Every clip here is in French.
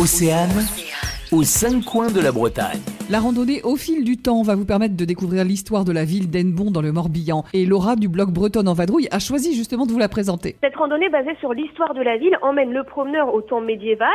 Océane, aux cinq coins de la Bretagne. La randonnée au fil du temps va vous permettre de découvrir l'histoire de la ville d'Enbon dans le Morbihan. Et Laura du blog Bretonne en Vadrouille a choisi justement de vous la présenter. Cette randonnée basée sur l'histoire de la ville emmène le promeneur au temps médiéval,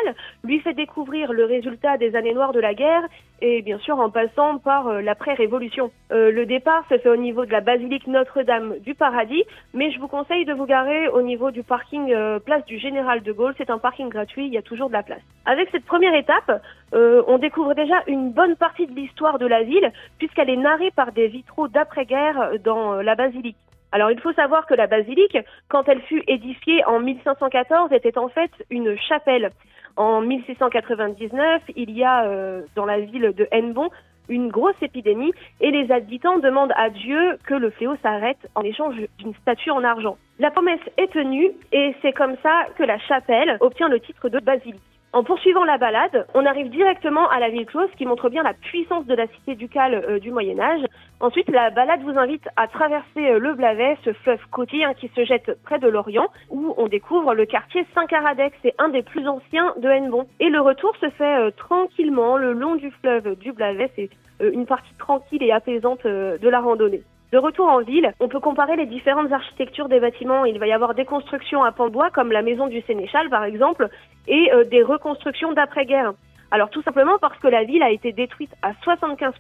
lui fait découvrir le résultat des années noires de la guerre et bien sûr en passant par euh, l'après-révolution. Euh, le départ se fait au niveau de la basilique Notre-Dame du Paradis, mais je vous conseille de vous garer au niveau du parking euh, place du Général de Gaulle. C'est un parking gratuit, il y a toujours de la place. Avec cette première étape, on découvre déjà une bonne partie de l'histoire de la ville, puisqu'elle est narrée par des vitraux d'après-guerre dans la basilique. Alors il faut savoir que la basilique, quand elle fut édifiée en 1514, était en fait une chapelle. En 1699, il y a euh, dans la ville de Hennebon une grosse épidémie et les habitants demandent à Dieu que le fléau s'arrête en échange d'une statue en argent. La promesse est tenue et c'est comme ça que la chapelle obtient le titre de basilique. En poursuivant la balade, on arrive directement à la ville close qui montre bien la puissance de la cité ducale euh, du Moyen Âge. Ensuite, la balade vous invite à traverser euh, le Blavet, ce fleuve côtier hein, qui se jette près de l'Orient, où on découvre le quartier Saint-Caradec, c'est un des plus anciens de Hennebon. Et le retour se fait euh, tranquillement le long du fleuve du Blavet, c'est une partie tranquille et apaisante de la randonnée. De retour en ville, on peut comparer les différentes architectures des bâtiments. Il va y avoir des constructions à pan de bois, comme la maison du Sénéchal par exemple, et euh, des reconstructions d'après-guerre. Alors tout simplement parce que la ville a été détruite à 75%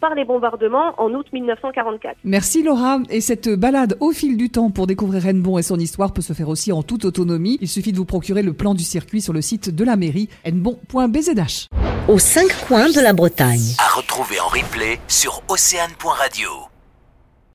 par les bombardements en août 1944. Merci Laura. Et cette balade au fil du temps pour découvrir Hennebon et son histoire peut se faire aussi en toute autonomie. Il suffit de vous procurer le plan du circuit sur le site de la mairie hennebon.bzh. Aux cinq coins de la Bretagne. À retrouver en replay sur océane.radio.